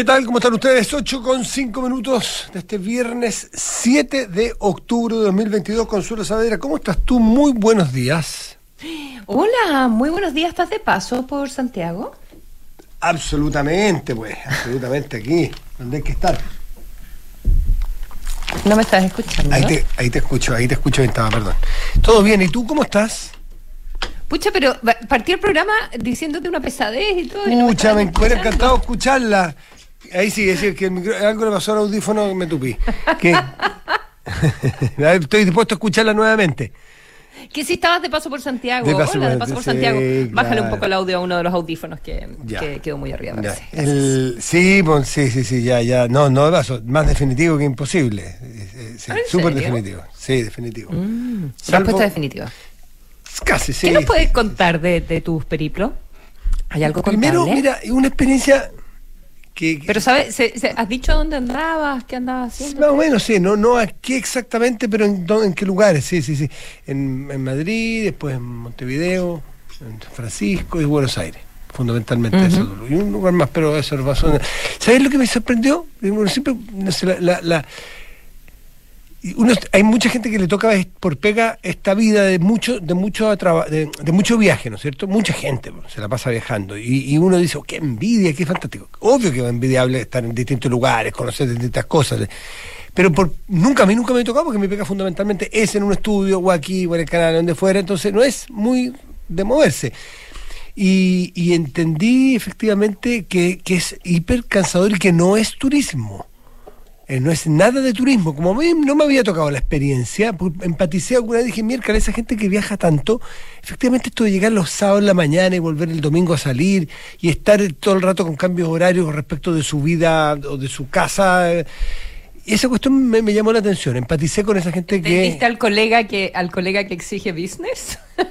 ¿Qué tal? ¿Cómo están ustedes? 8 con 5 minutos de este viernes 7 de octubre de 2022. Consuelo Saavedra, ¿cómo estás tú? Muy buenos días. Hola, muy buenos días. ¿Estás de paso por Santiago? Absolutamente, pues, absolutamente aquí, donde hay que estar. No me estás escuchando. Ahí te, ahí te escucho, ahí te escucho estaba, perdón. Todo bien, ¿y tú cómo estás? Pucha, pero partí el programa diciéndote una pesadez y todo. y no me Pucha, estabas me hubiera encantado escucharla. Ahí sí, decir que el micro- algo le pasó al audífono y me tupí. Que... Estoy dispuesto a escucharla nuevamente. Que si estabas de paso por Santiago. De paso Hola, de paso por sí, Santiago. Bájale claro. un poco el audio a uno de los audífonos que, quedó muy arriba. El- sí, pues, sí, sí, sí, ya, ya. No, no, paso, más definitivo que imposible. Eh, eh, sí, ¿Ah, súper definitivo. Sí, definitivo. Mm, Salvo- Respuesta definitiva. Casi, sí. ¿Qué nos puedes contar de, de tus periplos? ¿Hay algo Primero, contable? mira, una experiencia que... que- Pero, ¿sabes? Se- se- ¿Has dicho dónde andabas? ¿Qué andabas haciendo? Más o menos, sí, no, no aquí exactamente, pero en, dó- en qué lugares, sí, sí, sí. En, en Madrid, después en Montevideo, en San Francisco y Buenos Aires. Fundamentalmente eso. Y un lugar más, pero eso lo pasó. ¿Sabes lo que me sorprendió? Bueno, siempre, no sé, la- la- la, uno, hay mucha gente que le toca por pega esta vida de mucho de mucho de, de mucho viaje, ¿no es cierto? Mucha gente pues, se la pasa viajando y, uno dice, oh, qué envidia, qué fantástico. Obvio que es envidiable estar en distintos lugares, conocer distintas cosas. Pero por, nunca, a mí nunca me ha tocado porque mi pega fundamentalmente es en un estudio o aquí o en el canal, donde fuera, entonces no es muy de moverse. Y, y entendí efectivamente que, que es hiper cansador y que no es turismo. Eh, no es nada de turismo. Como a mí no me había tocado la experiencia, pues, empaticé alguna vez y dije, miércoles, esa gente que viaja tanto, efectivamente esto de llegar los sábados en la mañana y volver el domingo a salir y estar todo el rato con cambios horarios respecto de su vida o de su casa. eh, esa cuestión me, me llamó la atención. Empaticé con esa gente que... ¿Entendiste al colega que al colega que exige business?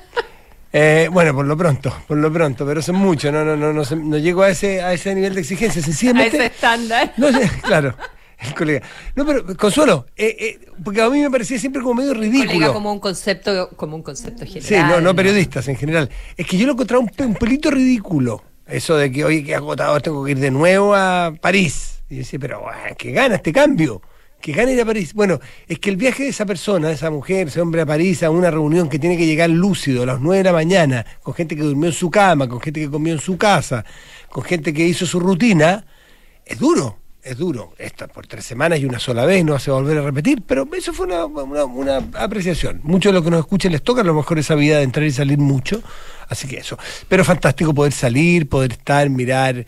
Eh, bueno, por lo pronto, por lo pronto, pero eso es mucho, no, no, no, no, sé, no llego a ese, a ese nivel de exigencia, A sencillamente. ese estándar. No sé, claro, el colega. No, pero Consuelo, eh, eh, porque a mí me parecía siempre como medio ridículo. Colega como un concepto, como un concepto general. Sí, no, no periodistas en general. Es que yo lo encontraba un, pe- un pelito ridículo. Eso de que, oye, que agotador, tengo que ir de nuevo a París. Y yo decía, pero, ah, ¿qué gana este cambio? que gana ir a París. Bueno, es que el viaje de esa persona, de esa mujer, ese hombre a París, a una reunión que tiene que llegar lúcido a las 9 de la mañana, con gente que durmió en su cama, con gente que comió en su casa, con gente que hizo su rutina, es duro, es duro. Esto por tres semanas y una sola vez, no hace volver a repetir, pero eso fue una, una- una apreciación. Muchos de los que nos escuchan les toca a lo mejor esa vida de entrar y salir mucho, así que eso. Pero fantástico poder salir, poder estar, mirar, eh,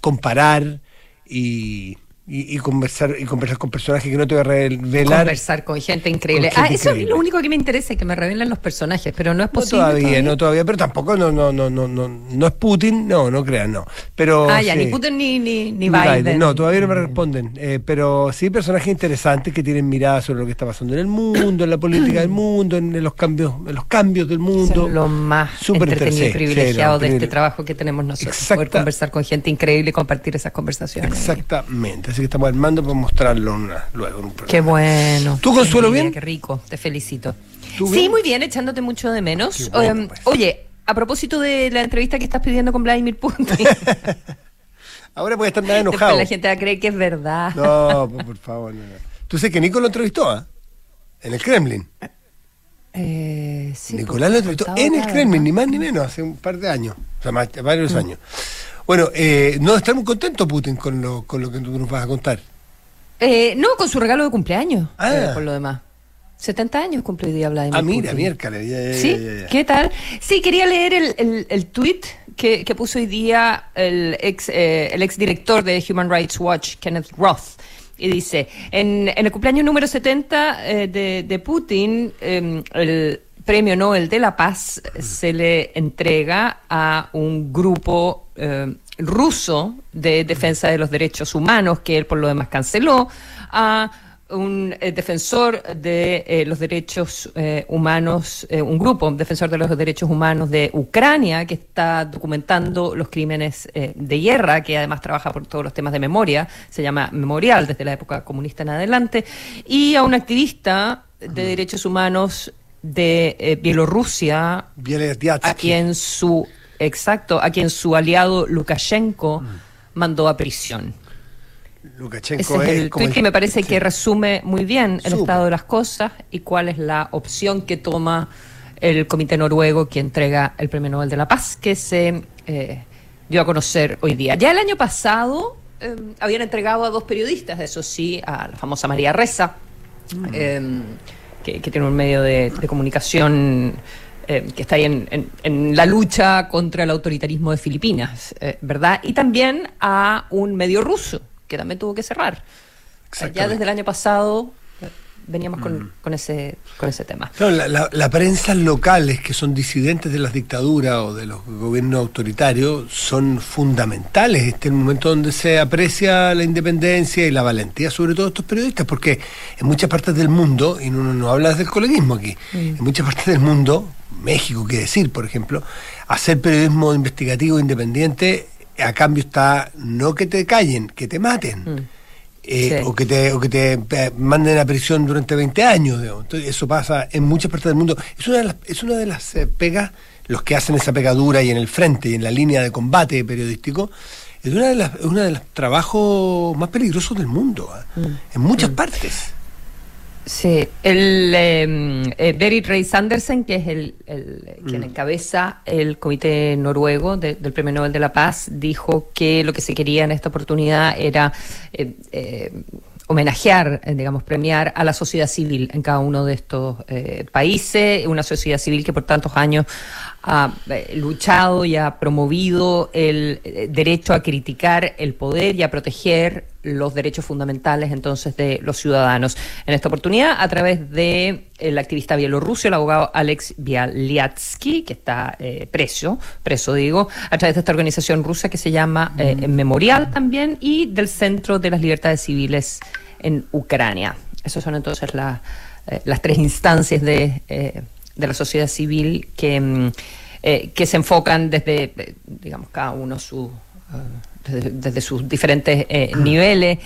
comparar y, y- y conversar y conversar con personajes que no te voy a revelar. Conversar con gente increíble. Con gente ah, eso es lo único que me interesa, que me revelen los personajes, pero no es No posible. todavía, no todavía, pero tampoco no, no, no, no, no, no es Putin, no, no crean, no. Pero Ah, ya, sí. ni Putin ni, ni, ni Biden. No, todavía no me responden. Eh, pero sí personajes interesantes que tienen mirada sobre lo que está pasando en el mundo, en la política del mundo, en, en los cambios, en los cambios del mundo. Son lo más Súper entretenido y sí, privilegiado de este trabajo que tenemos nosotros. Exacta- Poder conversar con gente increíble y compartir esas conversaciones. Exactamente. Así que estamos armando para mostrarlo una- luego en un programa. Qué bueno. ¿Tú, Consuelo, bien? Qué rico, te felicito. ¿Tú Sí, bien? muy bien, echándote mucho de menos. Bueno, Oye, pues. Oye, a propósito de la entrevista que estás pidiendo con Vladimir Putin, Ahora puede estar nada después enojado. la gente va a creer que es verdad. No, por, por favor. no, no. Tú sabes que Nico lo entrevistó, ¿ah? En el Kremlin. Eh, sí, Nicolás lo entrevistó en el Kremlin, ni más ni menos, hace un par de años. O sea, más, varios años. Bueno, eh, no está muy contento Putin con lo, con lo que tú nos vas a contar. Eh, no, con su regalo de cumpleaños, Ah. eh, por lo demás. 70 años cumple hoy día Vladimir Ah, mira, miércoles. ya, ya, ¿Sí? ya. ¿Qué tal? Sí, quería leer el, el, el tweet que, que puso hoy día el ex, eh, el ex director de Human Rights Watch, Kenneth Roth. Y dice, en, en el cumpleaños número 70 eh, de, de Putin, eh, el premio Nobel de la Paz se le entrega a un grupo eh, ruso de defensa de los derechos humanos, que él por lo demás canceló, a un eh, defensor de eh, los derechos eh, humanos, un grupo defensor de los derechos humanos de Ucrania que está documentando los crímenes de guerra, que además trabaja por todos los temas de memoria, se llama Memorial desde la época comunista en adelante, y a un activista de derechos humanos de Bielorrusia. a quien su exacto, a quien su aliado Lukashenko mandó a prisión. Lukashenko Ese es el tweet que me parece que resume muy bien el estado de las cosas y cuál es la opción que toma el comité noruego que entrega el Premio Nobel de la Paz, que se eh, dio a conocer hoy día. Ya el año pasado eh, habían entregado a dos periodistas, eso sí, a la famosa María Reza, mm. em, que, tiene un medio de, comunicación em, que está ahí en, la lucha contra el autoritarismo de Filipinas, eh, ¿verdad? Y también a un medio ruso, que también tuvo que cerrar. Ya desde el año pasado veníamos con, mm. ese, con ese tema. la, la, prensa locales que son disidentes de las dictaduras o de los gobiernos autoritarios son fundamentales. Este es el momento donde se aprecia la independencia y la valentía, sobre todo estos periodistas, porque en muchas partes del mundo, y no, no hablas del coleguismo aquí, mm. en muchas partes del mundo, México, qué decir, por ejemplo, hacer periodismo investigativo independiente a cambio está no que te callen, que te maten. Mm. Eh, o que te, o que te eh, manden a prisión durante 20 años. Entonces, eso pasa en muchas partes del mundo. Es una de las, es una de las eh, pegas, los que hacen esa pegadura y en el frente y en la línea de combate periodístico, es una de las, una de los trabajos más peligrosos del mundo, mm. en muchas mm. partes. Sí, el eh, Berit Rey Sandersen, que es el, quien mm. encabeza el comité noruego del Premio Nobel de la Paz, dijo que lo que se quería en esta oportunidad era eh, eh, homenajear, eh, digamos, premiar a la sociedad civil en cada uno de estos eh, países, una sociedad civil que por tantos años ha eh, luchado y ha promovido el derecho a criticar el poder y a proteger los derechos fundamentales entonces de los ciudadanos. En esta oportunidad, a través de el activista bielorruso, el abogado Alex Bialyatsky, que está preso, preso digo, a través de esta organización rusa que se llama Memorial también, y del Centro de las Libertades Civiles en Ucrania. Esas son entonces eh, las tres instancias de, eh, de, la sociedad civil que, mm, eh, que se enfocan desde, digamos, cada uno su... Desde, sus diferentes niveles,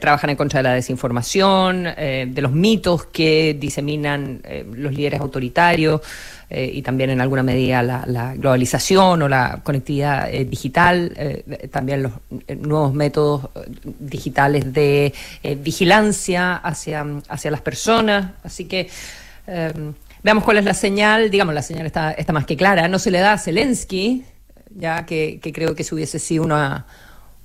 trabajan en contra de la desinformación, de los mitos que diseminan los líderes autoritarios, eh, y también en alguna medida la, globalización o la conectividad eh, digital, eh, también los nuevos métodos digitales de vigilancia hacia, hacia las personas. Así que veamos cuál es la señal. Digamos, la señal está, está más que clara. No se le da a Zelensky, ya que, que creo que si hubiese sido una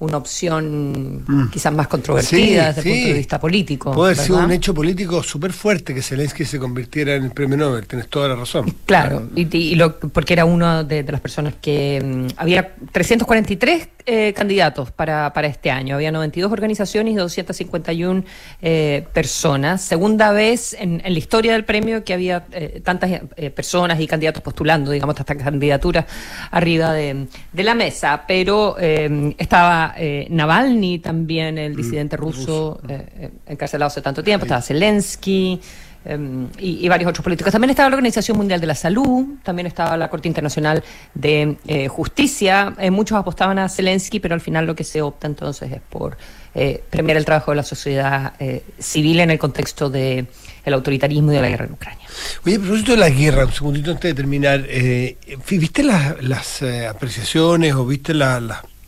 una opción mm. quizás más controvertida desde el punto de vista político. Puede haber sido un hecho político súper fuerte que Zelensky se convirtiera en el premio Nobel, tienes toda la razón. Claro, y, lo, porque era uno de, las personas que mm, había 343 eh, candidatos para, para este año, había 92 organizaciones y 251 eh, personas, segunda vez en, la historia del premio que había eh, tantas personas y candidatos postulando, digamos, estas candidaturas arriba de, de la mesa, pero estaba eh, Navalny también, el mm, disidente ruso, eh, eh, encarcelado hace tanto tiempo, estaba Zelensky. Em, y, varios otros políticos. También estaba la Organización Mundial de la Salud, también estaba la Corte Internacional de Justicia. muchos apostaban a Zelensky, pero al final lo que se opta entonces es por premiar el trabajo de la sociedad civil en el contexto del el autoritarismo y de la guerra en Ucrania. Oye, a propósito de la guerra, un segundito antes de terminar, ¿viste las, apreciaciones o viste las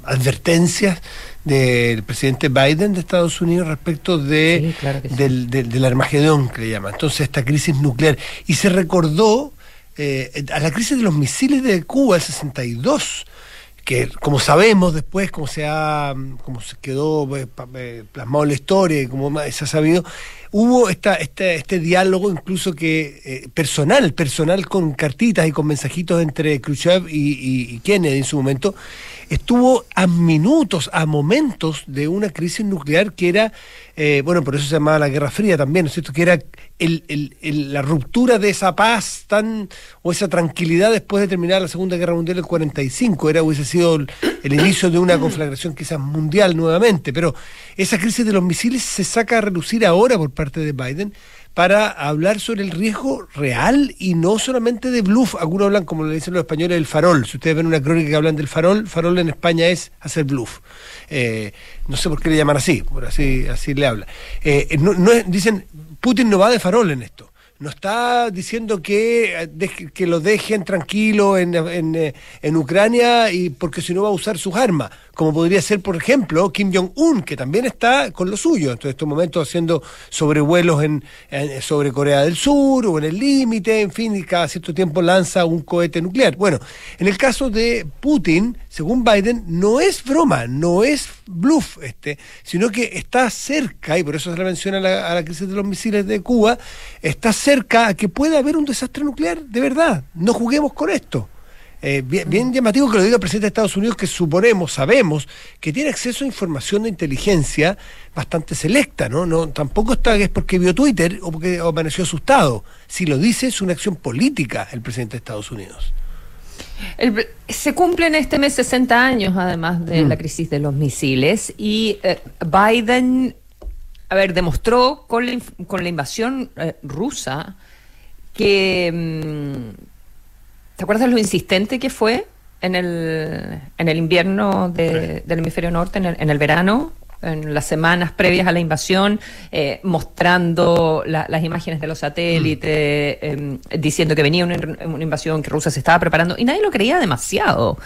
advertencias del presidente Biden de Estados Unidos respecto de, del, Armagedón, que le llama. Entonces, esta crisis nuclear. Y se recordó eh, a la crisis de los misiles de Cuba, el 62 que como sabemos después, como se ha, como se quedó eh, eh, plasmado en la historia y como se ha sabido, hubo esta, este, este diálogo incluso que personal, personal con cartitas y con mensajitos entre Khrushchev y, y Kennedy en su momento, estuvo a minutos, a momentos de una crisis nuclear que era, eh, bueno, por eso se llamaba la Guerra Fría también, ¿no es cierto? Que era la ruptura de esa paz tan, o esa tranquilidad después de terminar la Segunda Guerra Mundial el 45, era, hubiese sido el, inicio de una conflagración quizás mundial nuevamente, pero esa crisis de los misiles se saca a relucir ahora por parte de Biden para hablar sobre el riesgo real y no solamente de bluff. Algunos hablan, como le dicen los españoles, del farol. Si ustedes ven una crónica que hablan del farol, farol en España es hacer bluff. Eh, no sé por qué le llaman así, por así, así le habla. Eh, no, dicen, Putin no va de farol en esto. no está diciendo que, eh, que lo dejen tranquilo en, en, en, Ucrania y porque si no va a usar sus armas, como podría ser, por ejemplo, Kim Jong-un, que también está con lo suyo, en estos momentos haciendo sobrevuelos en, sobre Corea del Sur o en el límite, en fin, y cada cierto tiempo lanza un cohete nuclear. Bueno, en el caso de Putin, según Biden, no es broma, no es bluff este, sino que está cerca, y por eso se le menciona la, a la crisis de los misiles de Cuba, está cerca a que pueda haber un desastre nuclear de verdad. No juguemos con esto. Eh, bien, llamativo que lo diga el presidente de Estados Unidos, que suponemos, sabemos, que tiene acceso a información de inteligencia bastante selecta, ¿no? no tampoco está es porque vio Twitter o porque amaneció asustado. Si lo dice, es una acción política el presidente de Estados Unidos se cumplen este mes 60 años, además de mm. la crisis de los misiles, y eh, Biden, a ver, demostró con la, con la invasión eh, rusa que... Mm, ¿Te acuerdas lo insistente que fue en el, en el invierno del hemisferio norte, en el, en el verano? en las semanas previas a la invasión, eh, mostrando las imágenes de los satélites, mm. em, diciendo que venía una, invasión, que Rusia se estaba preparando, y nadie lo creía demasiado.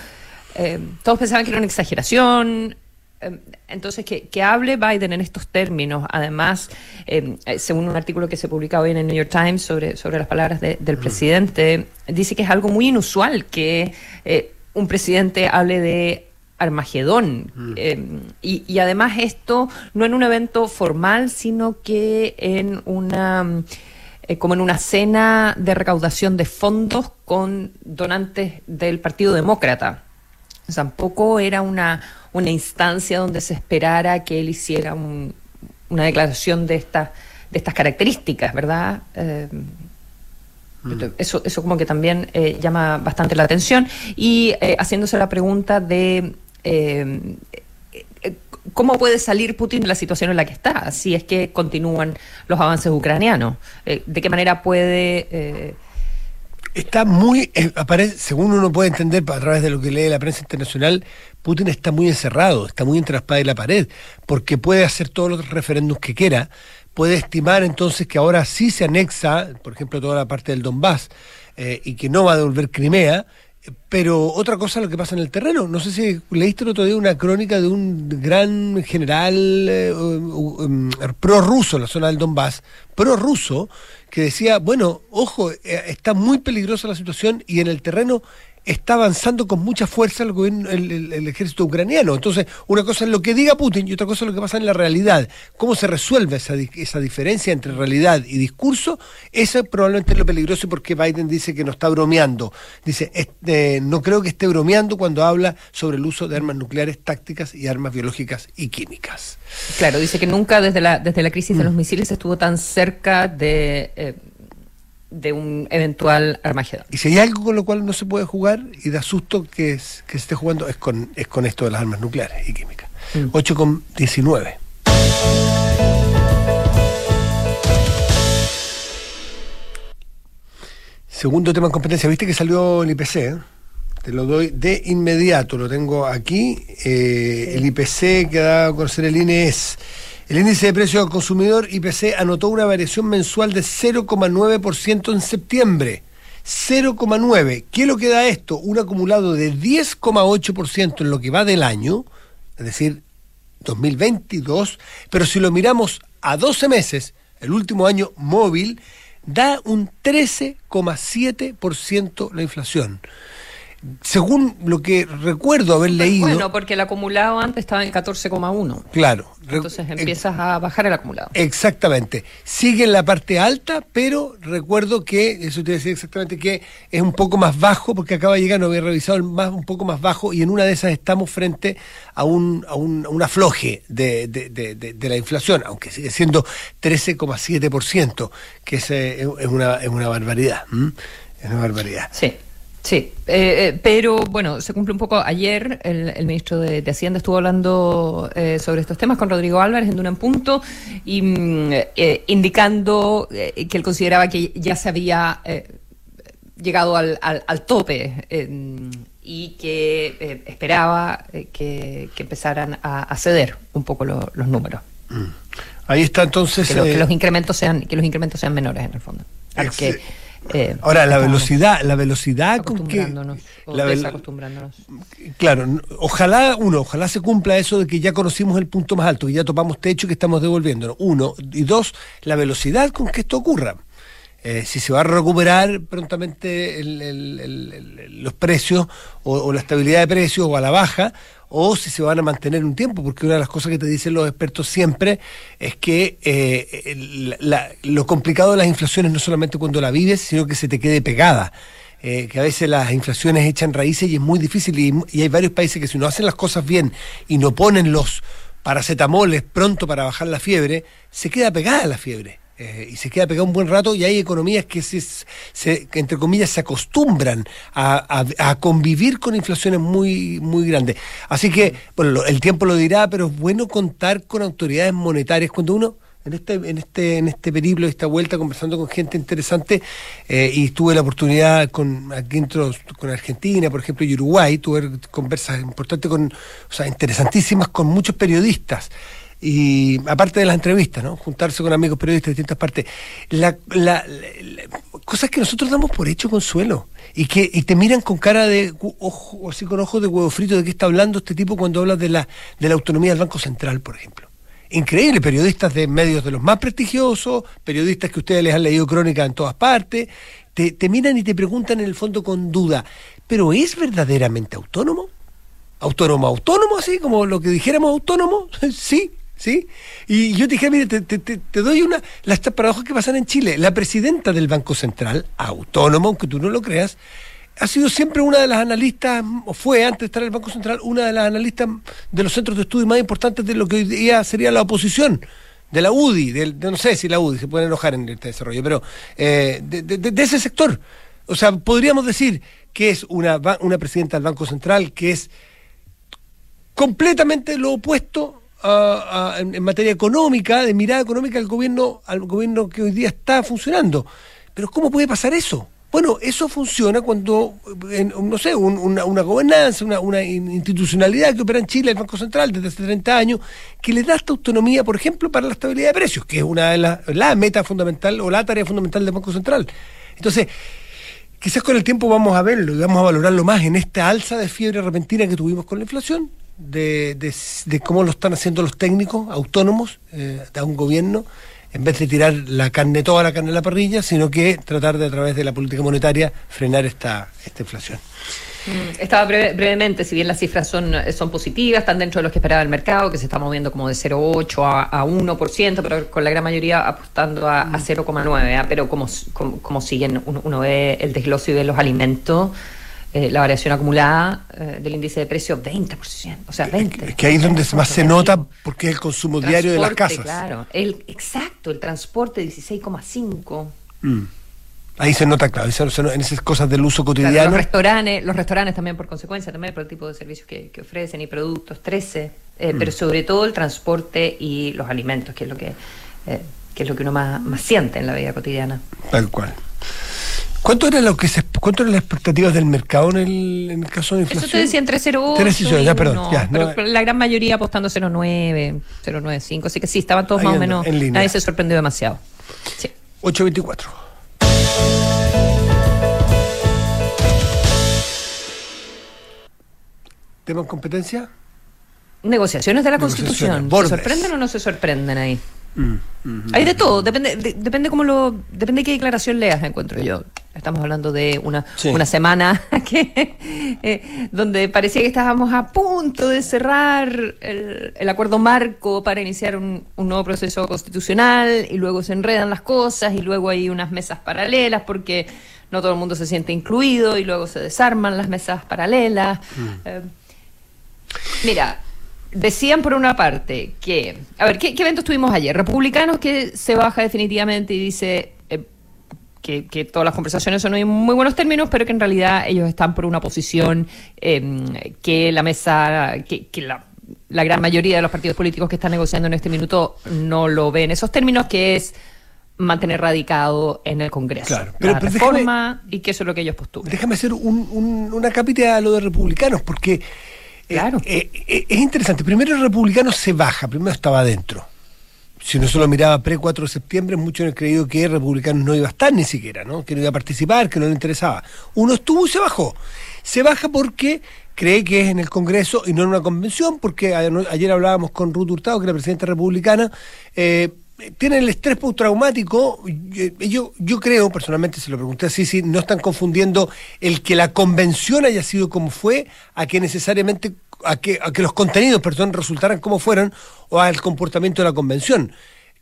Em, todos pensaban que era una exageración. Em, entonces, que, que, hable Biden en estos términos, además, eh, según un artículo que se publica hoy en el New York Times sobre, sobre las palabras del mm. presidente, dice que es algo muy inusual que eh, un presidente hable de Armagedón. Mm. Em, y, además esto no en un evento formal, sino que en una eh, como en una cena de recaudación de fondos con donantes del Partido Demócrata. Tampoco era una, una instancia donde se esperara que él hiciera una declaración de, esta, de estas características, ¿verdad? Em, mm. eso, eso como que también eh, llama bastante la atención. Y eh, haciéndose la pregunta de eh, ¿Cómo puede salir Putin de la situación en la que está si es que continúan los avances ucranianos? Eh, ¿De qué manera puede... Eh, está muy, aparece, según uno puede entender a través de lo que lee la prensa internacional, Putin está muy encerrado, está muy entre la espada y la pared, porque puede hacer todos los referéndums que quiera, puede estimar entonces que ahora sí se anexa, por ejemplo, toda la parte del Donbass, y que no va a devolver Crimea, pero otra cosa lo que pasa en el terreno. No sé si leíste el otro día una crónica de un gran general eh, um, pro-ruso en la zona del Donbass, pro-ruso, que decía, bueno, ojo, eh, está muy peligrosa la situación y en el terreno está avanzando con mucha fuerza el, ejército ucraniano. Entonces, una cosa es lo que diga Putin y otra cosa es lo que pasa en la realidad. ¿Cómo se resuelve esa, esa diferencia entre realidad y discurso? Eso probablemente es lo peligroso porque Biden dice que no está bromeando. Dice, este, no creo que esté bromeando cuando habla sobre el uso de armas nucleares tácticas y armas biológicas y químicas. Claro, dice que nunca desde la, desde la crisis de los mm. misiles estuvo tan cerca de... Eh, de un eventual Armagedón. Y si hay algo con lo cual no se puede jugar y da susto que, que se esté jugando es con, es con esto de las armas nucleares y químicas. 8 mm. con 19. Segundo tema en competencia, viste que salió el IPC, ¿eh? te lo doy de inmediato, lo tengo aquí. Eh, el IPC que da a conocer el INE es el índice de precios al consumidor IPC anotó una variación mensual de 0,9% en septiembre. 0,9. ¿Qué es lo que da esto? Un acumulado de 10,8% en lo que va del año, es decir, 2022, pero si lo miramos a 12 meses, el último año móvil, da un 13,7% la inflación según lo que recuerdo haber leído. Bueno, porque el acumulado antes estaba en 14,1. Claro. Entonces empiezas a bajar el acumulado. Exactamente. Sigue en la parte alta, pero recuerdo que, eso te decía exactamente que es un poco más bajo, porque acaba de llegar, no había revisado, más, un poco más bajo, y en una de esas estamos frente a un, a un, afloje de, de, de, la inflación, aunque sigue siendo 13,7%, que es, eh, es, una, es una barbaridad. Es una barbaridad. Sí. Sí, eh, eh, pero bueno, se cumple un poco. Ayer el, ministro de, Hacienda estuvo hablando eh, sobre estos temas con Rodrigo Álvarez en Duna en Punto y mm, indicando que él consideraba que ya se había llegado al, al, tope y que esperaba que, empezaran a, ceder un poco los números. Mm. Ahí está entonces. Que, que, los incrementos sean que los incrementos sean menores en el fondo. a los que eh, Ahora, la velocidad, la velocidad con que. La desacostumbrándonos. Claro, ojalá, uno, ojalá se cumpla eso de que ya conocimos el punto más alto, que ya topamos techo y que estamos devolviéndonos. Uno. Y dos, la velocidad con que esto ocurra. Eh, si se va a recuperar prontamente los precios o, la estabilidad de precios o a la baja, o si se van a mantener un tiempo, porque una de las cosas que te dicen los expertos siempre es que eh, lo complicado de las inflaciones no solamente cuando la vives, sino que se te quede pegada. Eh, que a veces las inflaciones echan raíces y es muy difícil y, y hay varios países que si no hacen las cosas bien y no ponen los paracetamoles pronto para bajar la fiebre, se queda pegada la fiebre. Eh, y se queda pegado un buen rato y hay economías que, se, entre comillas, se acostumbran a, convivir con inflaciones muy, muy grandes. Así que, bueno, el tiempo lo dirá, pero es bueno contar con autoridades monetarias cuando uno en este, en este, en este periplo, esta vuelta, conversando con gente interesante, eh, y tuve la oportunidad con aquí entro, con Argentina, por ejemplo, y Uruguay, tuve conversas importantes con, o sea, interesantísimas con muchos periodistas y aparte de las entrevistas, ¿no? Juntarse con amigos periodistas de distintas partes. La, cosas que nosotros damos por hecho, Consuelo, y que y te miran con cara de ojo, así con ojos de huevo frito de qué está hablando este tipo cuando habla de la, de la autonomía del Banco Central, por ejemplo. Increíble, periodistas de medios de los más prestigiosos, periodistas que ustedes les han leído crónica en todas partes, te, te miran y te preguntan en el fondo con duda, ¿pero es verdaderamente autónomo? ¿Autónomo, autónomo, así como lo que dijéramos autónomo? sí, ¿sí? Y yo te dije, mire, te, doy una, las paradojas que pasan en Chile. La presidenta del Banco Central, autónoma, aunque tú no lo creas, ha sido siempre una de las analistas, o fue antes de estar en el Banco Central, una de las analistas de los centros de estudio más importantes de lo que hoy día sería la oposición. De la UDI, de, no sé si la UDI se puede enojar en este desarrollo, pero eh, de, ese sector. O sea, podríamos decir que es una, una presidenta del Banco Central que es completamente lo opuesto en, materia económica, de mirada económica al gobierno, al gobierno que hoy día está funcionando. Pero ¿cómo puede pasar eso? Bueno, eso funciona cuando, no sé, una, gobernanza, una, institucionalidad que opera en Chile, el Banco Central, desde hace 30 años, que le da esta autonomía, por ejemplo, para la estabilidad de precios, que es una de las la meta fundamental o la tarea fundamental del Banco Central. Entonces, quizás con el tiempo vamos a verlo y vamos a valorarlo más en esta alza de fiebre repentina que tuvimos con la inflación, de, de, cómo lo están haciendo los técnicos autónomos eh, de un gobierno, en vez de tirar la carne, toda la carne a la parrilla, sino que tratar de a través de la política monetaria frenar esta, esta inflación. Mm, estaba brevemente, si bien las cifras son, son positivas, están dentro de lo que esperaba el mercado, que se está moviendo como de 0,8 a, a 1%, pero con la gran mayoría apostando a, 0,9, ¿ah? pero como, como, siguen, uno, uno, ve el desglose de los alimentos, eh, la variación acumulada eh, del índice de precios 20%, o sea, 20%. Es que ahí es donde más se nota porque es el consumo diario de las casas. Claro, el, exacto, el transporte 16,5%. Mm. Ahí se nota, claro, en esas cosas del uso cotidiano. los restaurantes, los restaurantes también por consecuencia, también por el tipo de servicios que, ofrecen y productos, 13, eh, mm. pero sobre todo el transporte y los alimentos, que es lo que, que es lo que uno más, más siente en la vida cotidiana. Tal cual. ¿Cuánto era lo que se, cuánto eran las expectativas del mercado en el, en el caso de inflación? Eso te decía entre 0,8 ya, perdón, ya, pero la gran mayoría apostando 0,9, 0,95, así que sí, estaban todos más o menos, nadie se sorprendió demasiado. Sí. 8,24. ¿Tema en competencia? Negociaciones de la Constitución. ¿Se sorprenden o no se sorprenden ahí? Mm, Hay de todo, depende, depende cómo lo, depende de qué declaración leas, encuentro yo. Estamos hablando de una, una semana que, eh, donde parecía que estábamos a punto de cerrar el, acuerdo marco para iniciar un, nuevo proceso constitucional y luego se enredan las cosas y luego hay unas mesas paralelas porque no todo el mundo se siente incluido y luego se desarman las mesas paralelas. Mm. Eh, mira, Decían por una parte que, a ver, ¿qué, eventos tuvimos ayer? Republicanos que se baja definitivamente y dice eh, que, todas las conversaciones son en muy buenos términos, pero que en realidad ellos están por una posición em, que la mesa, que, la, gran mayoría de los partidos políticos que están negociando en este minuto no lo ven en esos términos, que es mantener radicado en el Congreso claro, pero, la reforma y que eso es lo que ellos postulan. Déjame hacer un, una cápita a lo de republicanos, porque Claro. Eh, eh, es interesante. Primero el republicano se baja, primero estaba adentro. si uno solo miraba pre-4 de septiembre, muchos han creído que republicanos no iba a estar ni siquiera, ¿no? que no iba a participar, que no le interesaba. Uno estuvo y se bajó. Se baja porque cree que es en el Congreso y no en una convención, porque ayer hablábamos con Ruth Hurtado, que es la presidenta republicana, eh, tienen el estrés postraumático, yo, yo creo, personalmente se lo pregunté así, si no están confundiendo el que la convención haya sido como fue, a que necesariamente, a que, a que los contenidos, perdón, resultaran como fueron, o al comportamiento de la convención.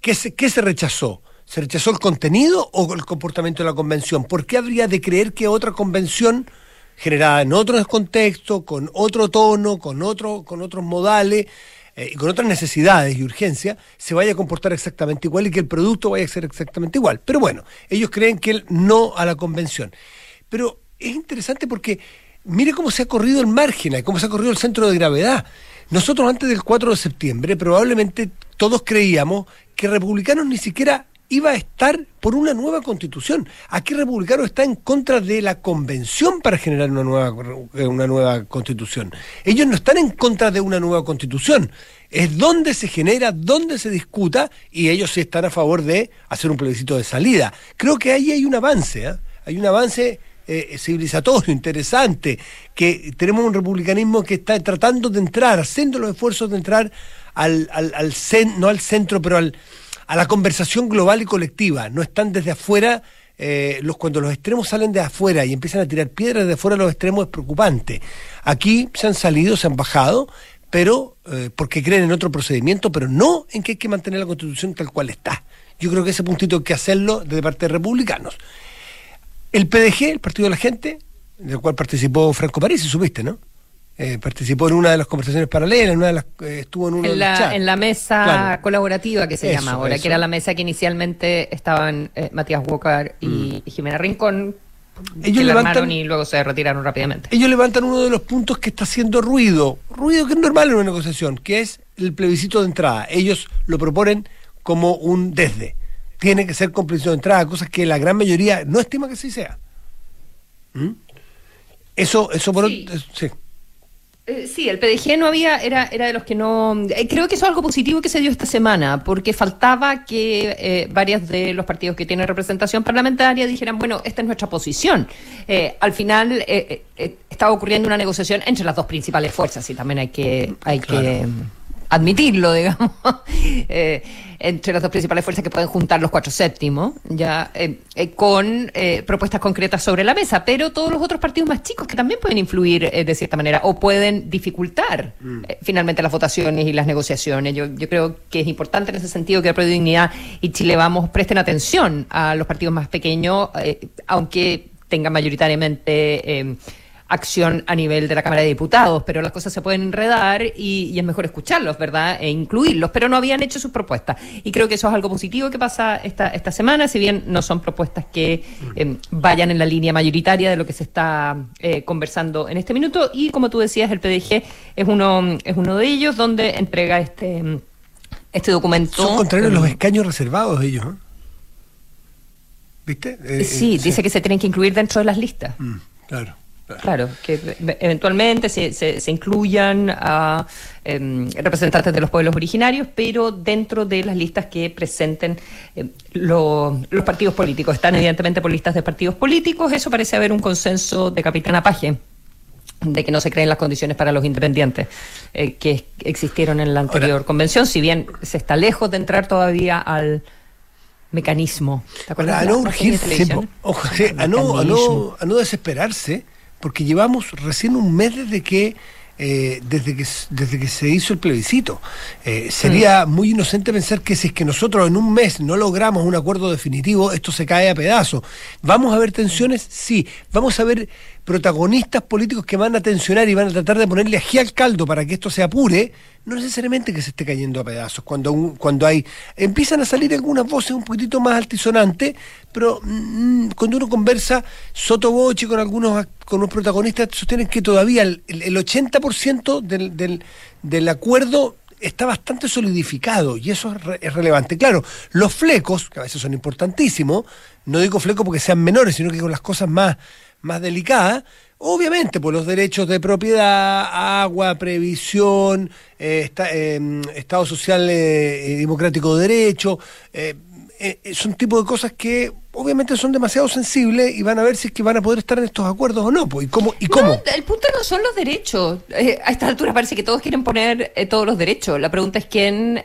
¿Qué se, qué se rechazó? ¿Se rechazó el contenido o el comportamiento de la convención? ¿Por qué habría de creer que otra convención generada en otro contexto, con otro tono, con, otro, con otros modales, eh, y con otras necesidades y urgencias, se vaya a comportar exactamente igual y que el producto vaya a ser exactamente igual. Pero bueno, ellos creen que él no a la convención. Pero es interesante porque mire cómo se ha corrido el margen, cómo se ha corrido el centro de gravedad. Nosotros antes del 4 de septiembre probablemente todos creíamos que republicanos ni siquiera iba a estar por una nueva constitución. Aquí republicano está en contra de la convención para generar una nueva, una nueva constitución. Ellos no están en contra de una nueva constitución. Es donde se genera, donde se discuta y ellos sí están a favor de hacer un plebiscito de salida. Creo que ahí hay un avance, ¿eh? hay un avance eh, civilizatorio, interesante, que tenemos un republicanismo que está tratando de entrar, haciendo los esfuerzos de entrar al, al, al no al centro, pero al a la conversación global y colectiva. No están desde afuera. Eh, los, cuando los extremos salen de afuera y empiezan a tirar piedras de afuera los extremos es preocupante. Aquí se han salido, se han bajado, pero eh, porque creen en otro procedimiento, pero no en que hay que mantener la constitución tal cual está. Yo creo que ese puntito hay que hacerlo desde parte de republicanos. El PDG, el Partido de la Gente, del cual participó Franco París, supiste, ¿no? Eh, participó en una de las conversaciones paralelas, en una de las, eh, estuvo en uno en la, En la mesa colaborativa que se llama ahora, que era la mesa que inicialmente estaban eh, Matías Walker y, mm. Jimena Rincón. Ellos levantan, y luego se retiraron rápidamente. Ellos levantan uno de los puntos que está haciendo ruido, ruido que es normal en una negociación, que es el plebiscito de entrada. Ellos lo proponen como un desde. Tiene que ser con plebiscito de entrada, cosas que la gran mayoría no estima que así sea. ¿Mm? Eso, eso por sí. sí. Eh, sí, el PDG no había, era, era de los que no. Eh, creo que eso es algo positivo que se dio esta semana, porque faltaba que eh, varios de los partidos que tienen representación parlamentaria dijeran, bueno, esta es nuestra posición. al final estaba ocurriendo una negociación entre las dos principales fuerzas y también hay que, hay que admitirlo, digamos, eh, entre las dos principales fuerzas que pueden juntar los cuatro séptimos, ya eh, eh, con propuestas concretas sobre la mesa, pero todos los otros partidos más chicos que también pueden influir de cierta manera o pueden dificultar mm. finalmente las votaciones y las negociaciones. Yo, yo creo que es importante en ese sentido que el Dignidad y Chile Vamos presten atención a los partidos más pequeños, aunque tengan mayoritariamente acción a nivel de la Cámara de Diputados, pero las cosas se pueden enredar y, es mejor escucharlos, ¿verdad? E incluirlos, pero no habían hecho sus propuestas. Y creo que eso es algo positivo que pasa esta, esta semana, si bien no son propuestas que em, vayan en la línea mayoritaria de lo que se está eh, conversando en este minuto. Y como tú decías, el PDG es uno, es uno de ellos donde entrega este, este documento. Son contrarios los escaños reservados ellos, ¿no? ¿Viste? Eh, sí, eh, dice que se tienen que incluir dentro de las listas. Mm, claro. Claro, que eventualmente se, se, incluyan a em, representantes de los pueblos originarios, pero dentro de las listas que presenten em, los partidos políticos. Están evidentemente por listas de partidos políticos. Eso parece haber un consenso de Capitana Paje de que no se creen las condiciones para los independientes eh, que existieron en la anterior convención, si bien se está lejos de entrar todavía al mecanismo. ¿Te acuerdas a no urgirse, a no desesperarse porque llevamos recién un mes desde que eh, desde, que, desde que se hizo el plebiscito. Eh, sería mm. muy inocente pensar que si es que nosotros en un mes no logramos un acuerdo definitivo, esto se cae a pedazos. ¿Vamos a ver tensiones? Sí. ¿Vamos a ver protagonistas políticos que van a tensionar y van a tratar de ponerle ají al caldo para que esto se apure, no necesariamente que se esté cayendo a pedazos. Cuando, cuando hay. Empiezan a salir algunas voces un poquitito más altisonantes, pero mm, cuando uno conversa sotoboche con algunos con los protagonistas, sostienen que todavía el, el 80% del, del, del acuerdo está bastante solidificado y eso es, relevante. Claro, los flecos, que a veces son importantísimos, no digo flecos porque sean menores, sino que con las cosas más más delicada, Obviamente, por los derechos de propiedad, agua, previsión, eh, eh, Estado Social eh, Democrático de Derecho, son tipo de cosas que obviamente son demasiado sensibles y van a ver si es que van a poder estar en estos acuerdos o no. ¿Y cómo? ¿Y cómo? el punto no son los derechos. a esta altura parece que todos quieren poner todos los derechos. La pregunta es quién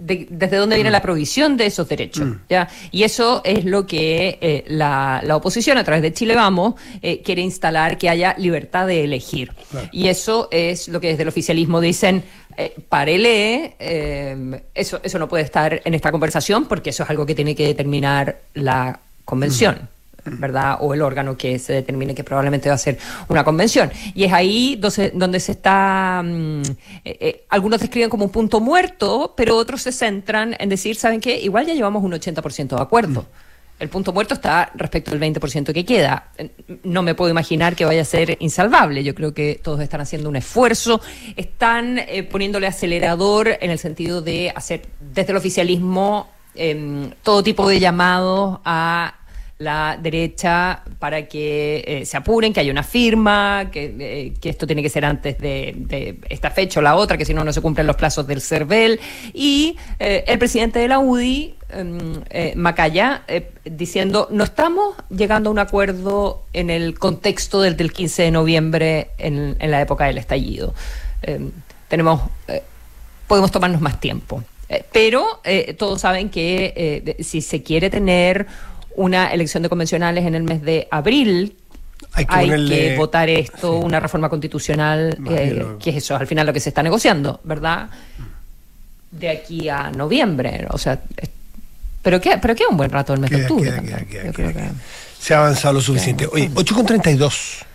desde dónde viene la provisión de esos derechos. Mm. ¿ya? Y eso es lo que eh, la, oposición, a través de Chile Vamos, eh, quiere instalar, que haya libertad de elegir. Y eso es lo que desde el oficialismo dicen, eh, párele, eh, eso, eso no puede estar en esta conversación porque eso es algo que tiene que determinar la convención. Mm. ¿Verdad? O el órgano que se determine que probablemente va a ser una convención. Y es ahí donde, se está. Mm, eh, eh, algunos describen como un punto muerto, pero otros se centran en decir, ¿saben qué? Igual ya llevamos un 80% de acuerdo. El punto muerto está respecto al 20% que queda. No me puedo imaginar que vaya a ser insalvable. Yo creo que todos están haciendo un esfuerzo, están eh, poniéndole acelerador en el sentido de hacer desde el oficialismo em, todo tipo de llamados a la derecha para que eh, se apuren, que haya una firma, que, eh, esto tiene que ser antes de, esta fecha o la otra, que si no, no se cumplen los plazos del CERVEL. Y eh, el presidente de la UDI, em, Macaya, diciendo, no estamos llegando a un acuerdo en el contexto del, del 15 de noviembre, en, en la época del estallido. Em, tenemos, podemos tomarnos más tiempo. pero todos saben que si se quiere tener una elección de convencionales en el mes de abril. Hay que, votar esto, una reforma constitucional, eh, que es eso, al final lo que se está negociando, ¿verdad? De aquí a noviembre, o sea, pero queda, pero queda un buen rato el mes de octubre. Se ha avanzado lo suficiente. Oye, 8.32.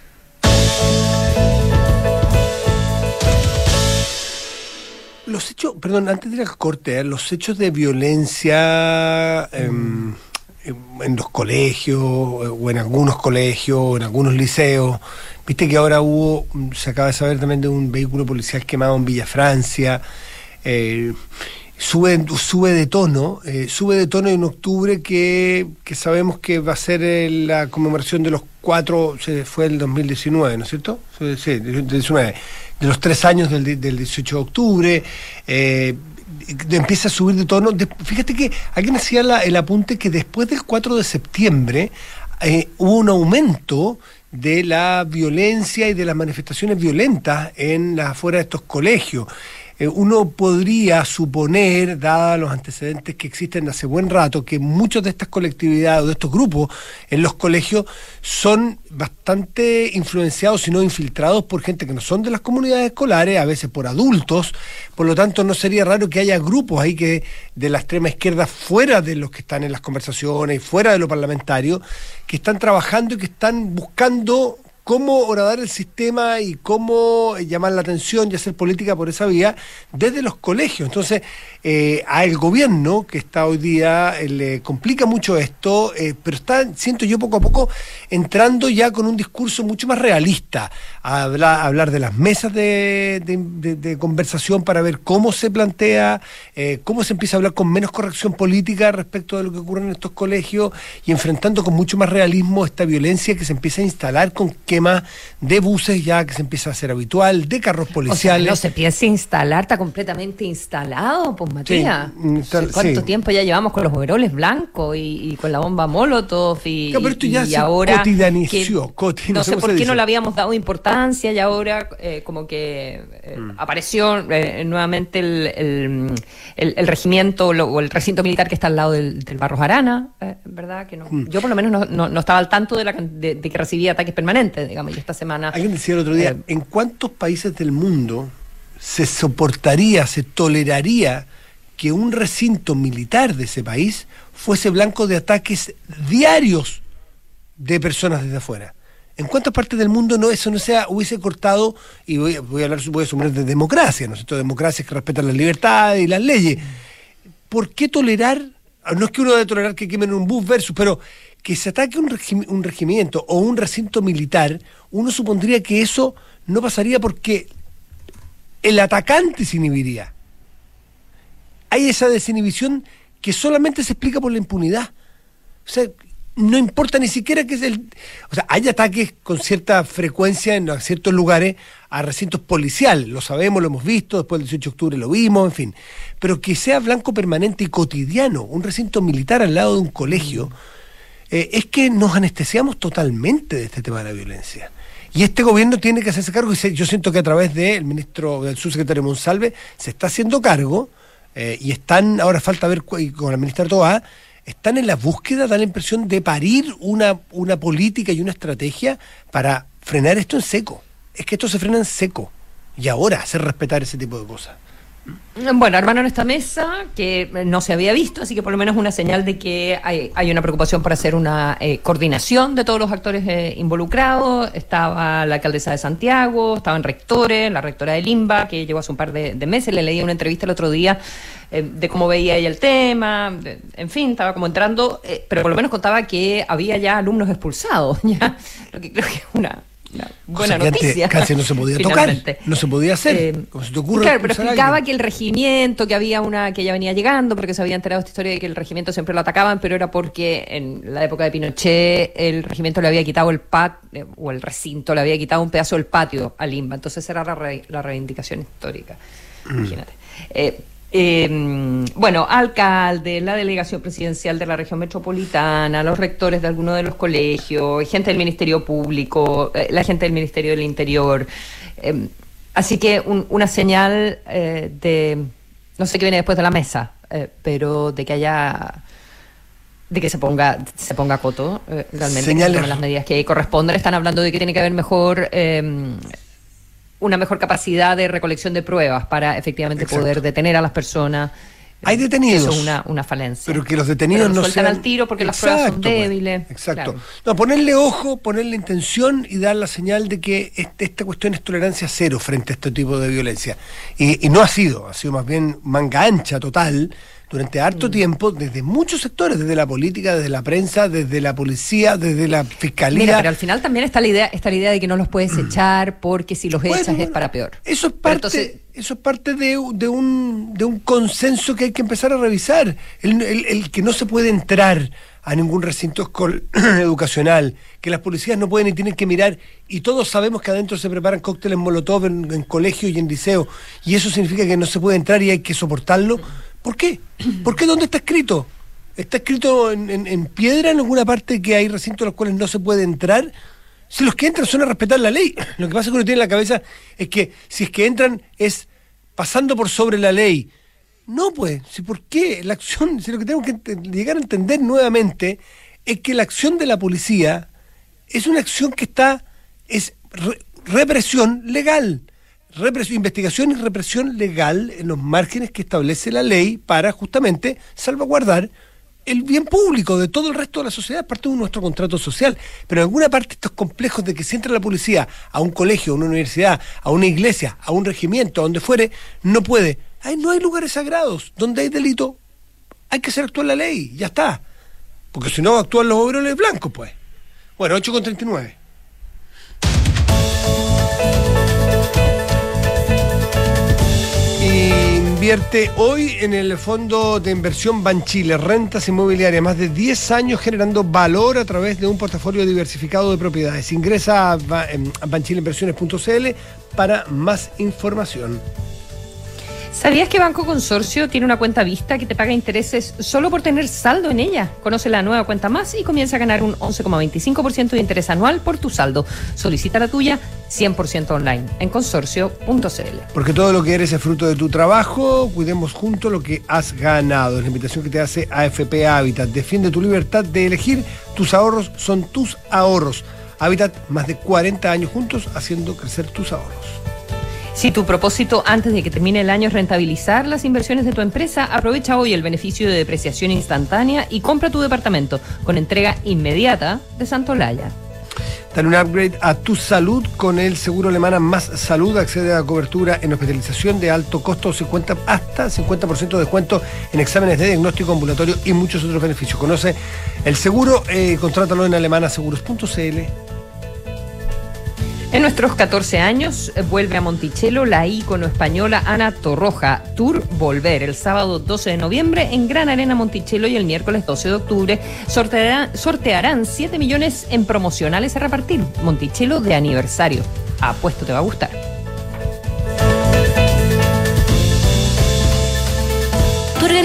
Los hechos, perdón, antes de al corte, ¿eh? los hechos de violencia... Em, en los colegios o en algunos colegios o en algunos liceos. Viste que ahora hubo, se acaba de saber también de un vehículo policial quemado en Villa Francia. Eh, sube, sube de tono, eh, sube de tono en octubre que, sabemos que va a ser eh, la conmemoración de los cuatro, se fue el 2019, ¿no es cierto? Sí, 19, de los tres años del, del 18 de octubre. Eh, empieza a subir de tono. fíjate que alguien hacía el apunte que después del 4 de septiembre eh, hubo un aumento de la violencia y de las manifestaciones violentas en las afuera de estos colegios. Eh, uno podría suponer, dada los antecedentes que existen hace buen rato, que muchos de estas colectividades o de estos grupos en los colegios son bastante influenciados, si no infiltrados por gente que no son de las comunidades escolares, a veces por adultos. Por lo tanto, no sería raro que haya grupos ahí que de la extrema izquierda, fuera de los que están en las conversaciones y fuera de lo parlamentario, que están trabajando y que están buscando cómo horadar el sistema y cómo llamar la atención y hacer política por esa vía desde los colegios. Entonces, eh, al gobierno que está hoy día eh, le complica mucho esto, eh, pero está, siento yo poco a poco, entrando ya con un discurso mucho más realista, a hablar, de las mesas de, conversación para ver cómo se plantea, cómo se empieza a hablar con menos corrección política respecto de lo que ocurre en estos colegios y enfrentando con mucho más realismo esta violencia que se empieza a instalar con que de buses ya que se empieza a hacer habitual, de carros policiales. no se empieza a instalar, está completamente instalado, pues Matías. ¿Cuánto tiempo ya llevamos con los overoles blancos y, con la bomba Molotov? Y, pero esto ya se ahora no, sé por qué no le habíamos dado importancia y ahora eh, como que eh, mm. apareció eh, nuevamente el, el, regimiento o el recinto militar que está al lado del, del Barros Arana, ¿verdad? Que no, mm. Yo por lo menos no, no, estaba al tanto de, la, de que recibía ataques permanentes digamos, y esta semana... Alguien decía el otro día, eh, ¿en cuántos países del mundo se soportaría, se toleraría que un recinto militar de ese país fuese blanco de ataques diarios de personas desde afuera? ¿En cuántas partes del mundo no eso no se hubiese cortado? Y voy, voy a hablar, voy a sumar de democracia, ¿no es cierto? Democracias que respetan las libertades y las leyes. ¿Por qué tolerar? No es que uno debe tolerar que quemen un bus versus, pero que se ataque un, un regimiento o un recinto militar, uno supondría que eso no pasaría porque el atacante se inhibiría. Hay esa desinhibición que solamente se explica por la impunidad. O sea, no importa ni siquiera que es el... O sea, hay ataques con cierta frecuencia en ciertos lugares a recintos policiales, lo sabemos, lo hemos visto, después del 18 de octubre lo vimos, en fin. Pero que sea blanco permanente y cotidiano, un recinto militar al lado de un colegio, eh, es que nos anestesiamos totalmente de este tema de la violencia. Y este gobierno tiene que hacerse cargo, y yo siento que a través del ministro, del subsecretario Monsalve, se está haciendo cargo, eh, y están, ahora falta ver con la ministra Toa, están en la búsqueda, da la impresión de parir una, una política y una estrategia para frenar esto en seco. Es que esto se frena en seco. Y ahora hacer respetar ese tipo de cosas. Bueno, armaron esta mesa que no se había visto, así que por lo menos una señal de que hay, una preocupación por hacer una eh, coordinación de todos los actores eh, involucrados. Estaba la alcaldesa de Santiago, estaban rectores, la rectora de Limba, que llegó hace un par de, meses, le leí una entrevista el otro día eh, de cómo veía ella el tema, en fin, estaba como entrando, pero por lo menos contaba que había ya alumnos expulsados, ya, lo que creo que es una buena noticia. casi no se podía tocar, no se podía hacer. Eh, se te ocurre claro, pero explicaba que el regimiento, que había una que ya venía llegando, porque se había enterado esta historia de que el regimiento siempre lo atacaban, pero era porque en la época de Pinochet el regimiento le había quitado el pat eh, o el recinto le había quitado un pedazo del patio a Limba. Entonces era la, reivindicación histórica. Mm. Imagínate. Eh, eh, bueno, alcalde, la delegación presidencial de la región metropolitana, los rectores de algunos de los colegios, gente del Ministerio Público, eh, la gente del Ministerio del Interior. Em, así que una señal eh, de, no sé qué viene después de la mesa, eh, pero de que haya de que se ponga se ponga coto realmente las medidas que corresponden están hablando de que tiene que haber mejor em, una mejor capacidad de recolección de pruebas para efectivamente poder detener a las personas. Hay detenidos. Eso es una, una falencia. Pero que los detenidos no sueltan al tiro porque las pruebas son pues. débiles. exacto. No, ponerle ojo, ponerle intención y dar la señal de que este, esta cuestión es tolerancia cero frente a este tipo de violencia. Y, y no ha sido, ha sido más bien manga ancha total durante harto tiempo desde muchos sectores, desde la política, desde la prensa, desde la policía, desde la fiscalía. Mira, pero al final también está la idea, está la idea de que no los puedes mm. echar porque si los echas es para peor. Eso es parte, eso es parte de, un, de un consenso que hay que empezar a revisar. El, que no se puede entrar a ningún recinto educacional, que las policías no pueden y tienen que mirar, y todos sabemos que adentro se preparan cócteles molotov en, en colegio y en liceo, y eso significa que no se puede entrar y hay que soportarlo. ¿Por qué? ¿Por qué dónde está escrito? ¿Está escrito en, piedra en alguna parte que hay recintos en los cuales no se puede entrar? Si los que entran son a respetar la ley, lo que pasa es que uno tiene en la cabeza es que si es que entran es pasando por sobre la ley. No, pues, si por qué la acción, si lo que tenemos que llegar a entender nuevamente es que la acción de la policía es una acción que está, es represión legal investigación y represión legal en los márgenes que establece la ley para justamente salvaguardar el bien público de todo el resto de la sociedad, parte de nuestro contrato social. Pero en alguna parte estos complejos de que si entra la policía a un colegio, a una universidad, a una iglesia, a un regimiento, a donde fuere, no puede. Ahí no hay lugares sagrados. Donde hay delito, hay que hacer actuar la ley, ya está. Porque si no, actúan los obreros blancos, pues. Bueno, 8 con 39. Invierte hoy en el fondo de inversión Banchile, rentas inmobiliarias, más de 10 años generando valor a través de un portafolio diversificado de propiedades. Ingresa a banchileinversiones.cl para más información. ¿Sabías que Banco Consorcio tiene una cuenta vista que te paga intereses solo por tener saldo en ella? Conoce la nueva cuenta más y comienza a ganar un 11,25% de interés anual por tu saldo. Solicita la tuya 100% online en consorcio.cl. Porque todo lo que eres es fruto de tu trabajo, cuidemos juntos lo que has ganado. Es la invitación que te hace AFP Habitat. Defiende tu libertad de elegir, tus ahorros son tus ahorros. Habitat, más de 40 años juntos haciendo crecer tus ahorros. Si tu propósito antes de que termine el año es rentabilizar las inversiones de tu empresa, aprovecha hoy el beneficio de depreciación instantánea y compra tu departamento con entrega inmediata de Santolaya. Dale un upgrade a tu salud con el seguro alemana Más Salud. Accede a cobertura en hospitalización de alto costo, 50, hasta 50% de descuento en exámenes de diagnóstico ambulatorio y muchos otros beneficios. Conoce el seguro, eh, contrátalo en alemanaseguros.cl En nuestros 14 años eh, vuelve a Monticello la ícono española Ana Torroja, Tour Volver, el sábado 12 de noviembre en Gran Arena Monticello y el miércoles 12 de octubre sortearán, sortearán 7 millones en promocionales a repartir. Monticello de aniversario. Apuesto te va a gustar.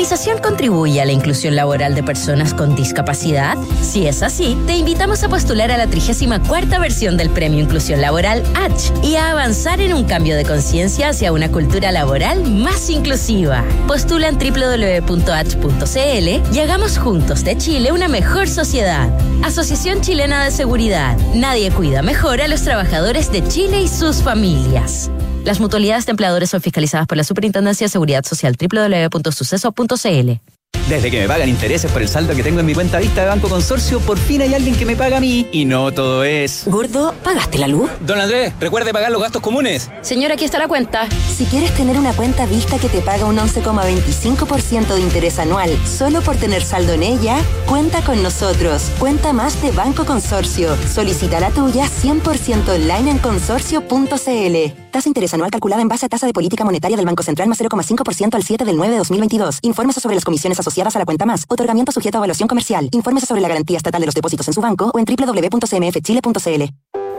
Organización contribuye a la inclusión laboral de personas con discapacidad? Si es así, te invitamos a postular a la 34 versión del Premio Inclusión Laboral H y a avanzar en un cambio de conciencia hacia una cultura laboral más inclusiva. Postula en www.h.cl y hagamos juntos de Chile una mejor sociedad. Asociación Chilena de Seguridad. Nadie cuida mejor a los trabajadores de Chile y sus familias. Las mutualidades de empleadores son fiscalizadas por la Superintendencia de Seguridad Social www.suceso.cl. Desde que me pagan intereses por el saldo que tengo en mi cuenta vista de Banco Consorcio, por fin hay alguien que me paga a mí. Y no todo es. Gordo, ¿pagaste la luz? Don Andrés, recuerde pagar los gastos comunes. Señora, aquí está la cuenta. Si quieres tener una cuenta vista que te paga un 11,25% de interés anual solo por tener saldo en ella, cuenta con nosotros. Cuenta más de Banco Consorcio. Solicita la tuya 100% online en consorcio.cl. Tasa interés anual calculada en base a tasa de política monetaria del Banco Central más 0,5% al 7 del 9 de 2022. Informes sobre las comisiones asociadas a la cuenta más. Otorgamiento sujeto a evaluación comercial. Informes sobre la garantía estatal de los depósitos en su banco o en www.cmfchile.cl.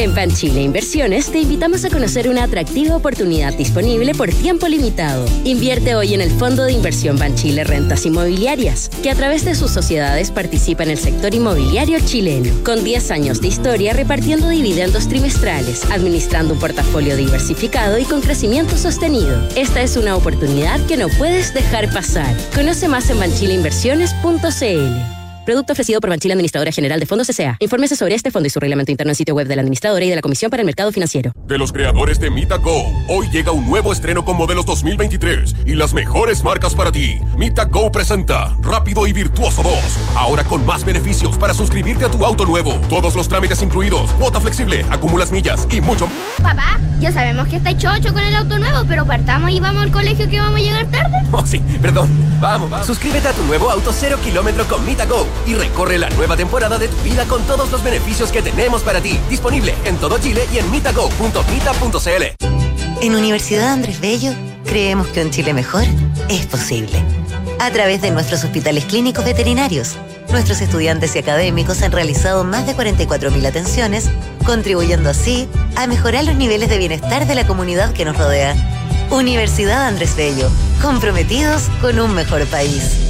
En Banchile Inversiones te invitamos a conocer una atractiva oportunidad disponible por tiempo limitado. Invierte hoy en el Fondo de Inversión Banchile Rentas Inmobiliarias, que a través de sus sociedades participa en el sector inmobiliario chileno, con 10 años de historia repartiendo dividendos trimestrales, administrando un portafolio diversificado y con crecimiento sostenido. Esta es una oportunidad que no puedes dejar pasar. Conoce más en banchileinversiones.cl. Producto ofrecido por Banchila Administradora General de Fondos S.A. Infórmese sobre este fondo y su reglamento interno en sitio web de la administradora y de la Comisión para el Mercado Financiero. De los creadores de MitaGo, hoy llega un nuevo estreno con modelos 2023 y las mejores marcas para ti. MitaGo presenta Rápido y Virtuoso 2. Ahora con más beneficios para suscribirte a tu auto nuevo. Todos los trámites incluidos, cuota flexible, acumulas millas y mucho. Papá, ya sabemos que está chocho con el auto nuevo, pero partamos y vamos al colegio que vamos a llegar tarde. Oh, sí, perdón. Vamos, vamos. Suscríbete a tu nuevo auto cero kilómetro con MitaGo y recorre la nueva temporada de tu vida con todos los beneficios que tenemos para ti. Disponible en todo Chile y en mitago.mita.cl. En Universidad Andrés Bello creemos que un Chile mejor es posible. A través de nuestros hospitales clínicos veterinarios, nuestros estudiantes y académicos han realizado más de 44.000 atenciones, contribuyendo así a mejorar los niveles de bienestar de la comunidad que nos rodea. Universidad Andrés Bello, comprometidos con un mejor país.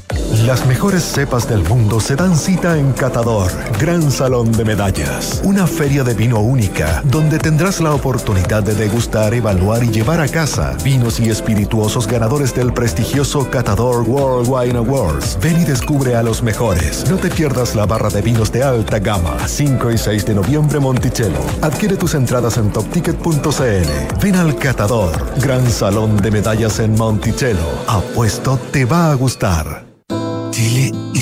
Las mejores cepas del mundo se dan cita en Catador, Gran Salón de Medallas, una feria de vino única, donde tendrás la oportunidad de degustar, evaluar y llevar a casa vinos y espirituosos ganadores del prestigioso Catador World Wine Awards. Ven y descubre a los mejores. No te pierdas la barra de vinos de alta gama, 5 y 6 de noviembre Monticello. Adquiere tus entradas en topticket.cl. Ven al Catador, Gran Salón de Medallas en Monticello. Apuesto te va a gustar.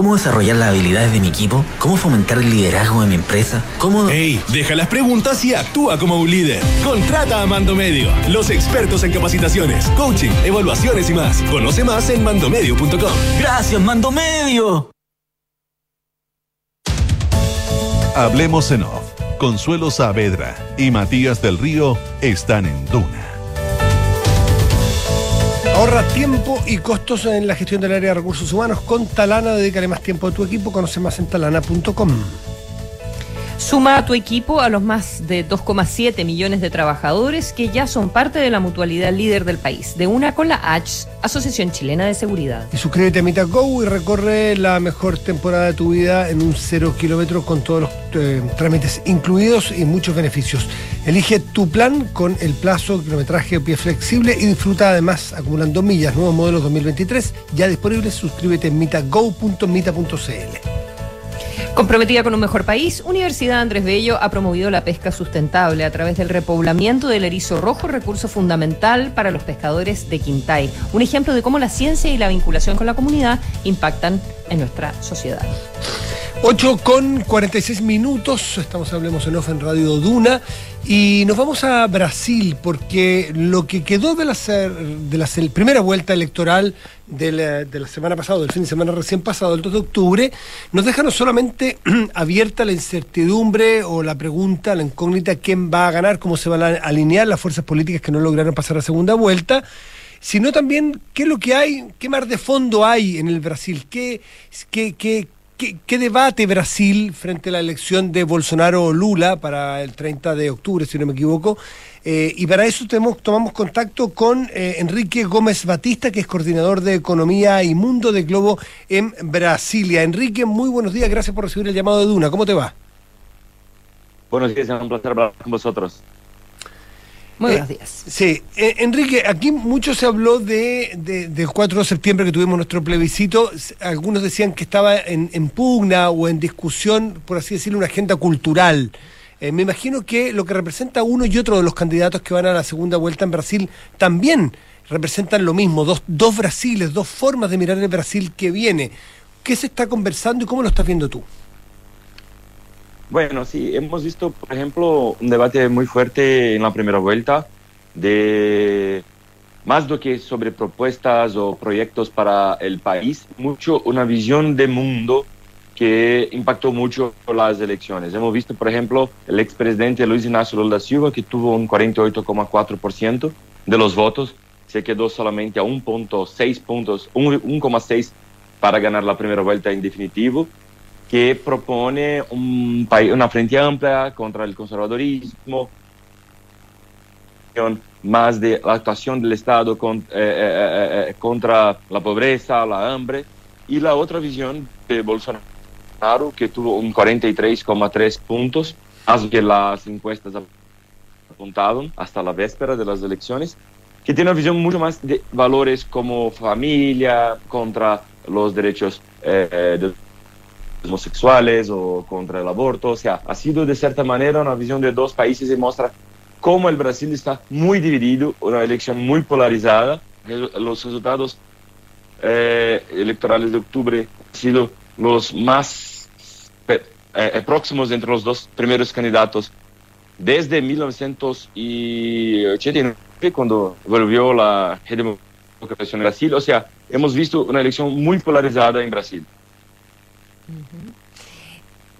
cómo desarrollar las habilidades de mi equipo, cómo fomentar el liderazgo de mi empresa, cómo... ¡Ey! Deja las preguntas y actúa como un líder. Contrata a Mando Medio, los expertos en capacitaciones, coaching, evaluaciones y más. Conoce más en mandomedio.com. Gracias, Mando Medio. Hablemos en off. Consuelo Saavedra y Matías del Río están en Duna. Ahorra tiempo y costos en la gestión del área de recursos humanos. Con Talana, dedícale más tiempo a tu equipo. Conoce más en talana.com. Suma a tu equipo a los más de 2,7 millones de trabajadores que ya son parte de la mutualidad líder del país, de una con la ACHS, Asociación Chilena de Seguridad. Y suscríbete a MitaGo y recorre la mejor temporada de tu vida en un cero kilómetro con todos los eh, trámites incluidos y muchos beneficios. Elige tu plan con el plazo, kilometraje o pie flexible y disfruta además acumulando millas. Nuevos modelos 2023 ya disponibles. Suscríbete en mitago.mita.cl. Comprometida con un mejor país, Universidad Andrés Bello ha promovido la pesca sustentable a través del repoblamiento del erizo rojo, recurso fundamental para los pescadores de Quintay. Un ejemplo de cómo la ciencia y la vinculación con la comunidad impactan en nuestra sociedad. 8 con 46 minutos, estamos Hablemos en Off en Radio Duna y nos vamos a Brasil porque lo que quedó de la, de la primera vuelta electoral de la, de la, semana pasada, del fin de semana recién pasado, el 2 de octubre, nos deja no solamente abierta la incertidumbre o la pregunta, la incógnita, quién va a ganar, cómo se van a alinear las fuerzas políticas que no lograron pasar a segunda vuelta, sino también qué es lo que hay, qué mar de fondo hay en el Brasil, qué, qué, qué ¿Qué, debate Brasil frente a la elección de Bolsonaro o Lula para el 30 de octubre, si no me equivoco? Eh, y para eso tenemos, tomamos contacto con eh, Enrique Gómez Batista, que es coordinador de Economía y Mundo de Globo en Brasilia. Enrique, muy buenos días, gracias por recibir el llamado de Duna. ¿Cómo te va? Buenos días, es un placer hablar con vosotros. Muy buenos días. Sí, eh, Enrique, aquí mucho se habló de, del 4 de septiembre que tuvimos nuestro plebiscito. Algunos decían que estaba en, pugna o en discusión, por así decirlo, una agenda cultural. Eh, me imagino que lo que representa uno y otro de los candidatos que van a la segunda vuelta en Brasil también representan lo mismo, dos, dos Brasiles, dos formas de mirar el Brasil que viene. ¿Qué se está conversando y cómo lo estás viendo tú? Bueno, sí, hemos visto, por ejemplo, un debate muy fuerte en la primera vuelta de más que sobre propuestas o proyectos para el país, mucho una visión de mundo que impactó mucho las elecciones. Hemos visto, por ejemplo, el expresidente Luis Ignacio Lula Silva, que tuvo un 48,4% de los votos, se quedó solamente a 1.6 puntos, 1,6 para ganar la primera vuelta en definitivo que propone un, una frente amplia contra el conservadorismo, más de la actuación del Estado eh, eh, eh, contra la pobreza, la hambre, y la otra visión de Bolsonaro, que tuvo un 43,3 puntos, más que las encuestas apuntaron hasta la víspera de las elecciones, que tiene una visión mucho más de valores como familia, contra los derechos de homosexuales o contra el aborto. O sea, ha sido de cierta manera una visión de dos países y muestra cómo el Brasil está muy dividido, una elección muy polarizada. Los resultados eh, electorales de octubre han sido los más eh, eh, próximos entre los dos primeros candidatos desde 1989, cuando volvió la democracia en Brasil. O sea, hemos visto una elección muy polarizada en Brasil.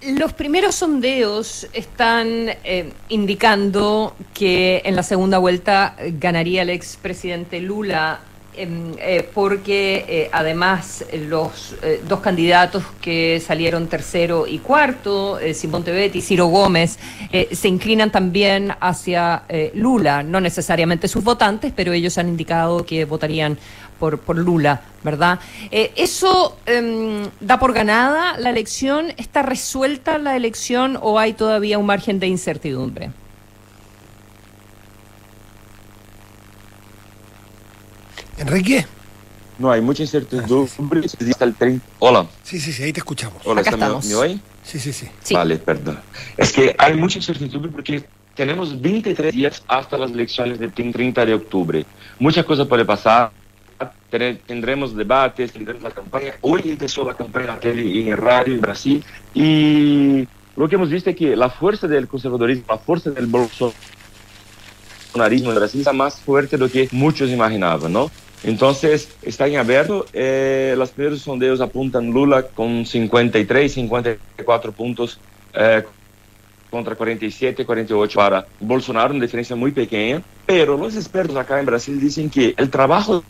Los primeros sondeos están eh, indicando que en la segunda vuelta ganaría el expresidente Lula eh, porque eh, además los dos candidatos que salieron tercero y cuarto, Simón Tebet y Ciro Gómez, se inclinan también hacia Lula, no necesariamente sus votantes, pero ellos han indicado que votarían por, por Lula, ¿verdad? Eh, ¿Eso em, da por ganada la elección? ¿Está resuelta la elección o hay todavía un margen de incertidumbre? Enrique. No, hay mucha incertidumbre. Hasta el 30. Hola. Sí, sí, sí, ahí te escuchamos. Hola, ¿está ¿me, ¿me Sí, sí, sí, Vale, perdón. Es que hay mucha incertidumbre porque tenemos 23 días hasta las elecciones del 30 de octubre. Muchas cosas puede pasar tendremos debates, tendremos la campaña. Hoy empezó la campaña en en radio en Brasil y lo que hemos visto es que la fuerza del conservadorismo, la fuerza del bolsonarismo en Brasil está más fuerte de lo que muchos imaginaban, ¿no? Entonces, está en abierto. Eh, primeros sondeos apuntan Lula con 53, 54 puntos eh, contra 47, 48 para Bolsonaro, una diferencia muy pequeña, pero los expertos acá en Brasil dicen que el trabajo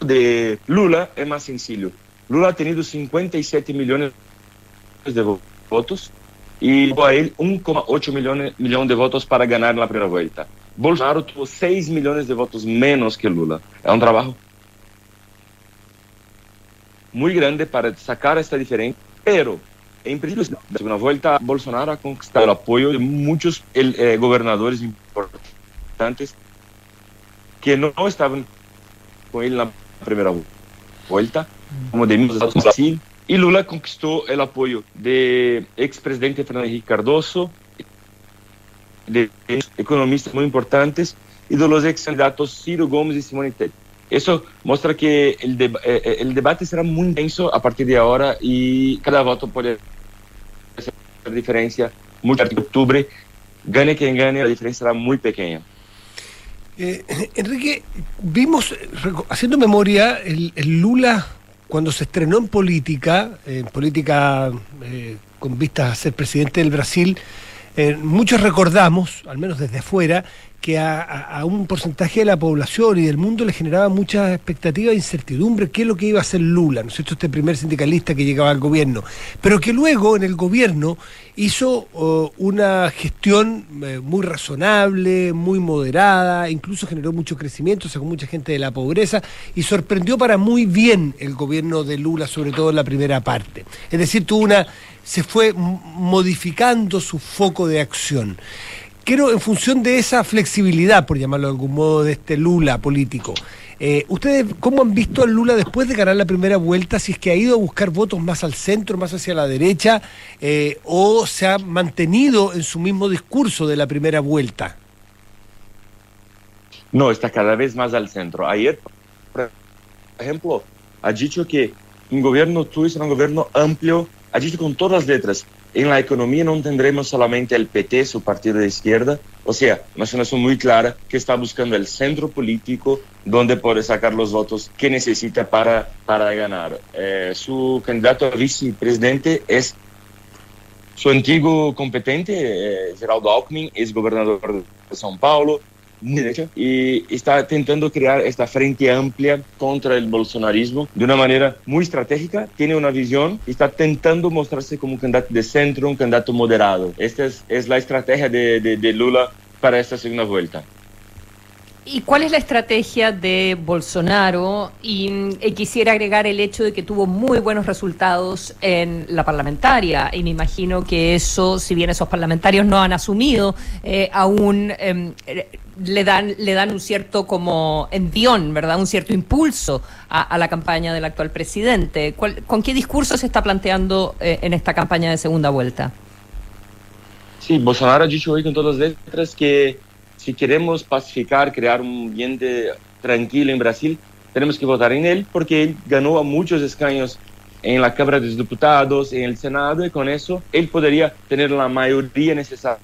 de Lula es más sencillo. Lula ha tenido 57 millones de votos y a él 1,8 millones, de votos para ganar la primera vuelta. Bolsonaro tuvo 6 millones de votos menos que Lula. Es un trabajo muy grande para sacar esta diferencia, pero en principio, la segunda vuelta, Bolsonaro ha conquistado el apoyo de muchos eh, gobernadores importantes que no estaban con él en la primera vuelta, como de Brasil, y Lula conquistó el apoyo de expresidente Fernando Henrique Cardoso, de economistas muy importantes y de los ex candidatos Ciro Gomes y Simone Tebet. Eso muestra que eh, eh, el, debate será muy intenso a partir de ahora y cada voto puede hacer diferencia mucho en octubre. Gane quien gane, la diferencia será muy pequeña. Eh, Enrique, vimos, haciendo memoria, el, Lula cuando se estrenó en política, en política con vistas a ser presidente del Brasil, muchos recordamos, al menos desde afuera, que a, un porcentaje de la población y del mundo le generaba mucha expectativa e incertidumbre qué es lo que iba a hacer Lula, ¿no es cierto? Este primer sindicalista que llegaba al gobierno, pero que luego en el gobierno hizo uh, una gestión eh, muy razonable, muy moderada, incluso generó mucho crecimiento, sacó mucha gente de la pobreza y sorprendió para muy bien el gobierno de Lula, sobre todo en la primera parte. Es decir, tuvo una se fue modificando su foco de acción quiero, en función de esa flexibilidad, por llamarlo de algún modo, de este Lula político, eh, ¿ustedes cómo han visto al Lula después de ganar la primera vuelta? Si es que ha ido a buscar votos más al centro, más hacia la derecha, eh, o se ha mantenido en su mismo discurso de la primera vuelta. No, está cada vez más al centro. Ayer, por ejemplo, ha dicho que un gobierno tuyo será un gobierno amplio, ha dicho con todas las letras, en la economía no tendremos solamente el PT, su partido de izquierda, o sea, una situación muy clara que está buscando el centro político donde puede sacar los votos que necesita para, para ganar. Eh, su candidato a vicepresidente es su antiguo competente, eh, Geraldo Alckmin, es gobernador de São Paulo, y está intentando crear esta frente amplia contra el bolsonarismo de una manera muy estratégica, tiene una visión y está intentando mostrarse como un candidato de centro, un candidato moderado. Esta es, es la estrategia de, de, de Lula para esta segunda vuelta. ¿Y cuál es la estrategia de Bolsonaro? Y, y, quisiera agregar el hecho de que tuvo muy buenos resultados en la parlamentaria. Y me imagino que eso, si bien esos parlamentarios no han asumido, eh, aún eh, le, dan, le dan un cierto como envión, ¿verdad? Un cierto impulso a, la campaña del actual presidente. ¿Cuál, ¿Con qué discurso se está planteando eh, en esta campaña de segunda vuelta? Sí, Bolsonaro ha dicho hoy con todas las letras que si queremos pacificar, crear un ambiente tranquilo en Brasil, tenemos que votar en él porque él ganó muchos escaños en la Cámara de los Diputados, en el Senado, y con eso él podría tener la mayoría necesaria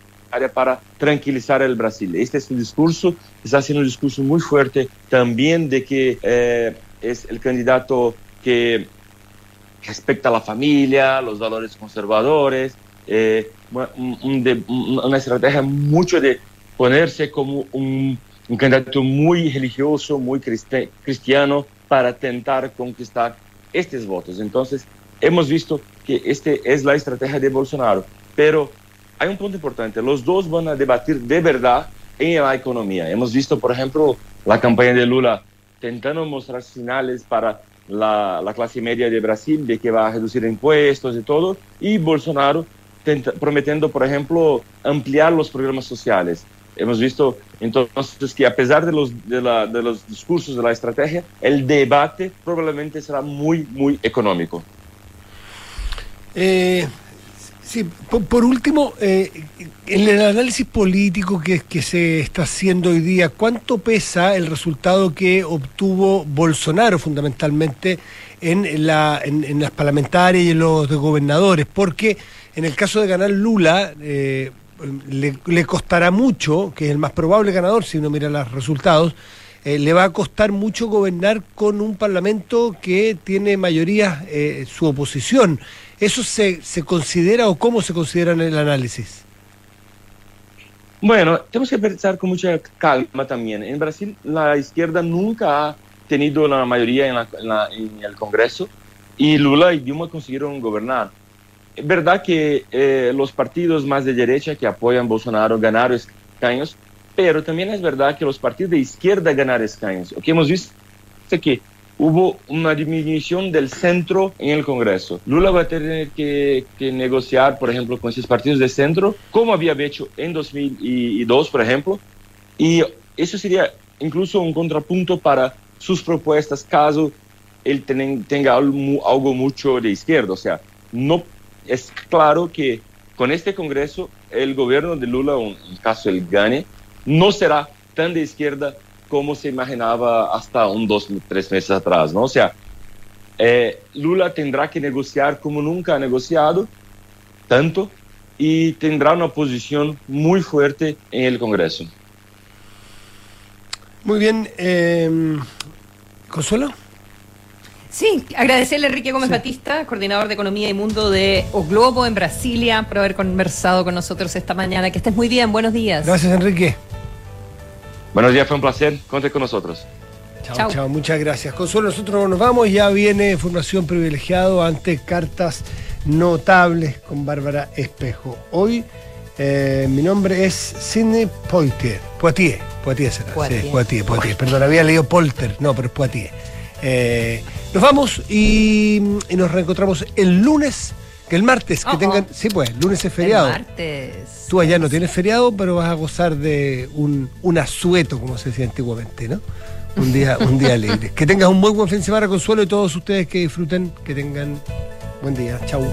para tranquilizar el Brasil. Este es un discurso, está haciendo un discurso muy fuerte también de que eh, es el candidato que respecta a la familia, los valores conservadores, eh, una estrategia mucho de ponerse como un, un candidato muy religioso, muy cristiano, para intentar conquistar estos votos. Entonces, hemos visto que este es la estrategia de Bolsonaro, pero hay un punto importante, los dos van a debatir de verdad en la economía. Hemos visto, por ejemplo, la campaña de Lula intentando mostrar señales para la, la clase media de Brasil de que va a reducir impuestos y todo, y Bolsonaro tenta, prometiendo, por ejemplo, ampliar los programas sociales. Hemos visto entonces que a pesar de los, de, la, de los discursos de la estrategia, el debate probablemente será muy, muy económico. Eh, sí, por, por último, eh, en el análisis político que, que se está haciendo hoy día, ¿cuánto pesa el resultado que obtuvo Bolsonaro fundamentalmente en, la, en, en las parlamentarias y en los de gobernadores? Porque en el caso de ganar Lula, eh, le, costará mucho, que es el más probable ganador si uno mira los resultados, eh, le va a costar mucho gobernar con un parlamento que tiene mayoría eh, su oposición. ¿Eso se, se considera o cómo se considera en el análisis? Bueno, tenemos que pensar con mucha calma también. En Brasil la izquierda nunca ha tenido la mayoría en, en el Congreso y Lula y Dilma consiguieron gobernar. Es verdad que eh, los partidos más de derecha que apoyan Bolsonaro ganaron escaños, pero también es verdad que los partidos de izquierda ganaron escaños. Lo que hemos visto es que hubo una disminución del centro en el Congreso. Lula va a tener que, que negociar, por ejemplo, con esos partidos de centro, como había hecho en 2002, por ejemplo, y eso sería incluso un contrapunto para sus propuestas caso él tenga algo, algo mucho de izquierda. O sea, no es claro que con este Congreso el gobierno de Lula, en caso él gane, no será tan de izquierda como se imaginaba hasta un dos, tres meses atrás, ¿no? O sea, eh, Lula tendrá que negociar como nunca ha negociado, tanto, y tendrá una posición muy fuerte en el Congreso. Muy bien. eh, ¿Consuelo? Sí, agradecerle a Enrique Gómez Batista, coordinador de Economía y Mundo de O Globo en Brasilia, por haber conversado con nosotros esta mañana. Que estés muy bien, buenos días. Gracias, Enrique. Buenos días, fue un placer. Cuente con nosotros. Chao, Chao. chao, muchas gracias. Consuelo, nosotros nos vamos, ya viene formación privilegiado ante cartas notables con Bárbara Espejo. Hoy eh, mi nombre es Sidney Poitier, Poitier, Poitier será, Poitier. sí, Poitier, Poitier, perdón, había leído Polter, no, pero es Poitier. Eh, nos vamos y, y nos reencontramos el lunes, que el martes, que Oh, oh. tengan, sí pues, lunes es El feriado. martes. Tú allá no tienes feriado, pero vas a gozar de un, un asueto, como se decía antiguamente, ¿no? Un día, un día libre. Que tengas un muy buen fin de semana, Consuelo, y todos ustedes que disfruten, que tengan buen día. Chau.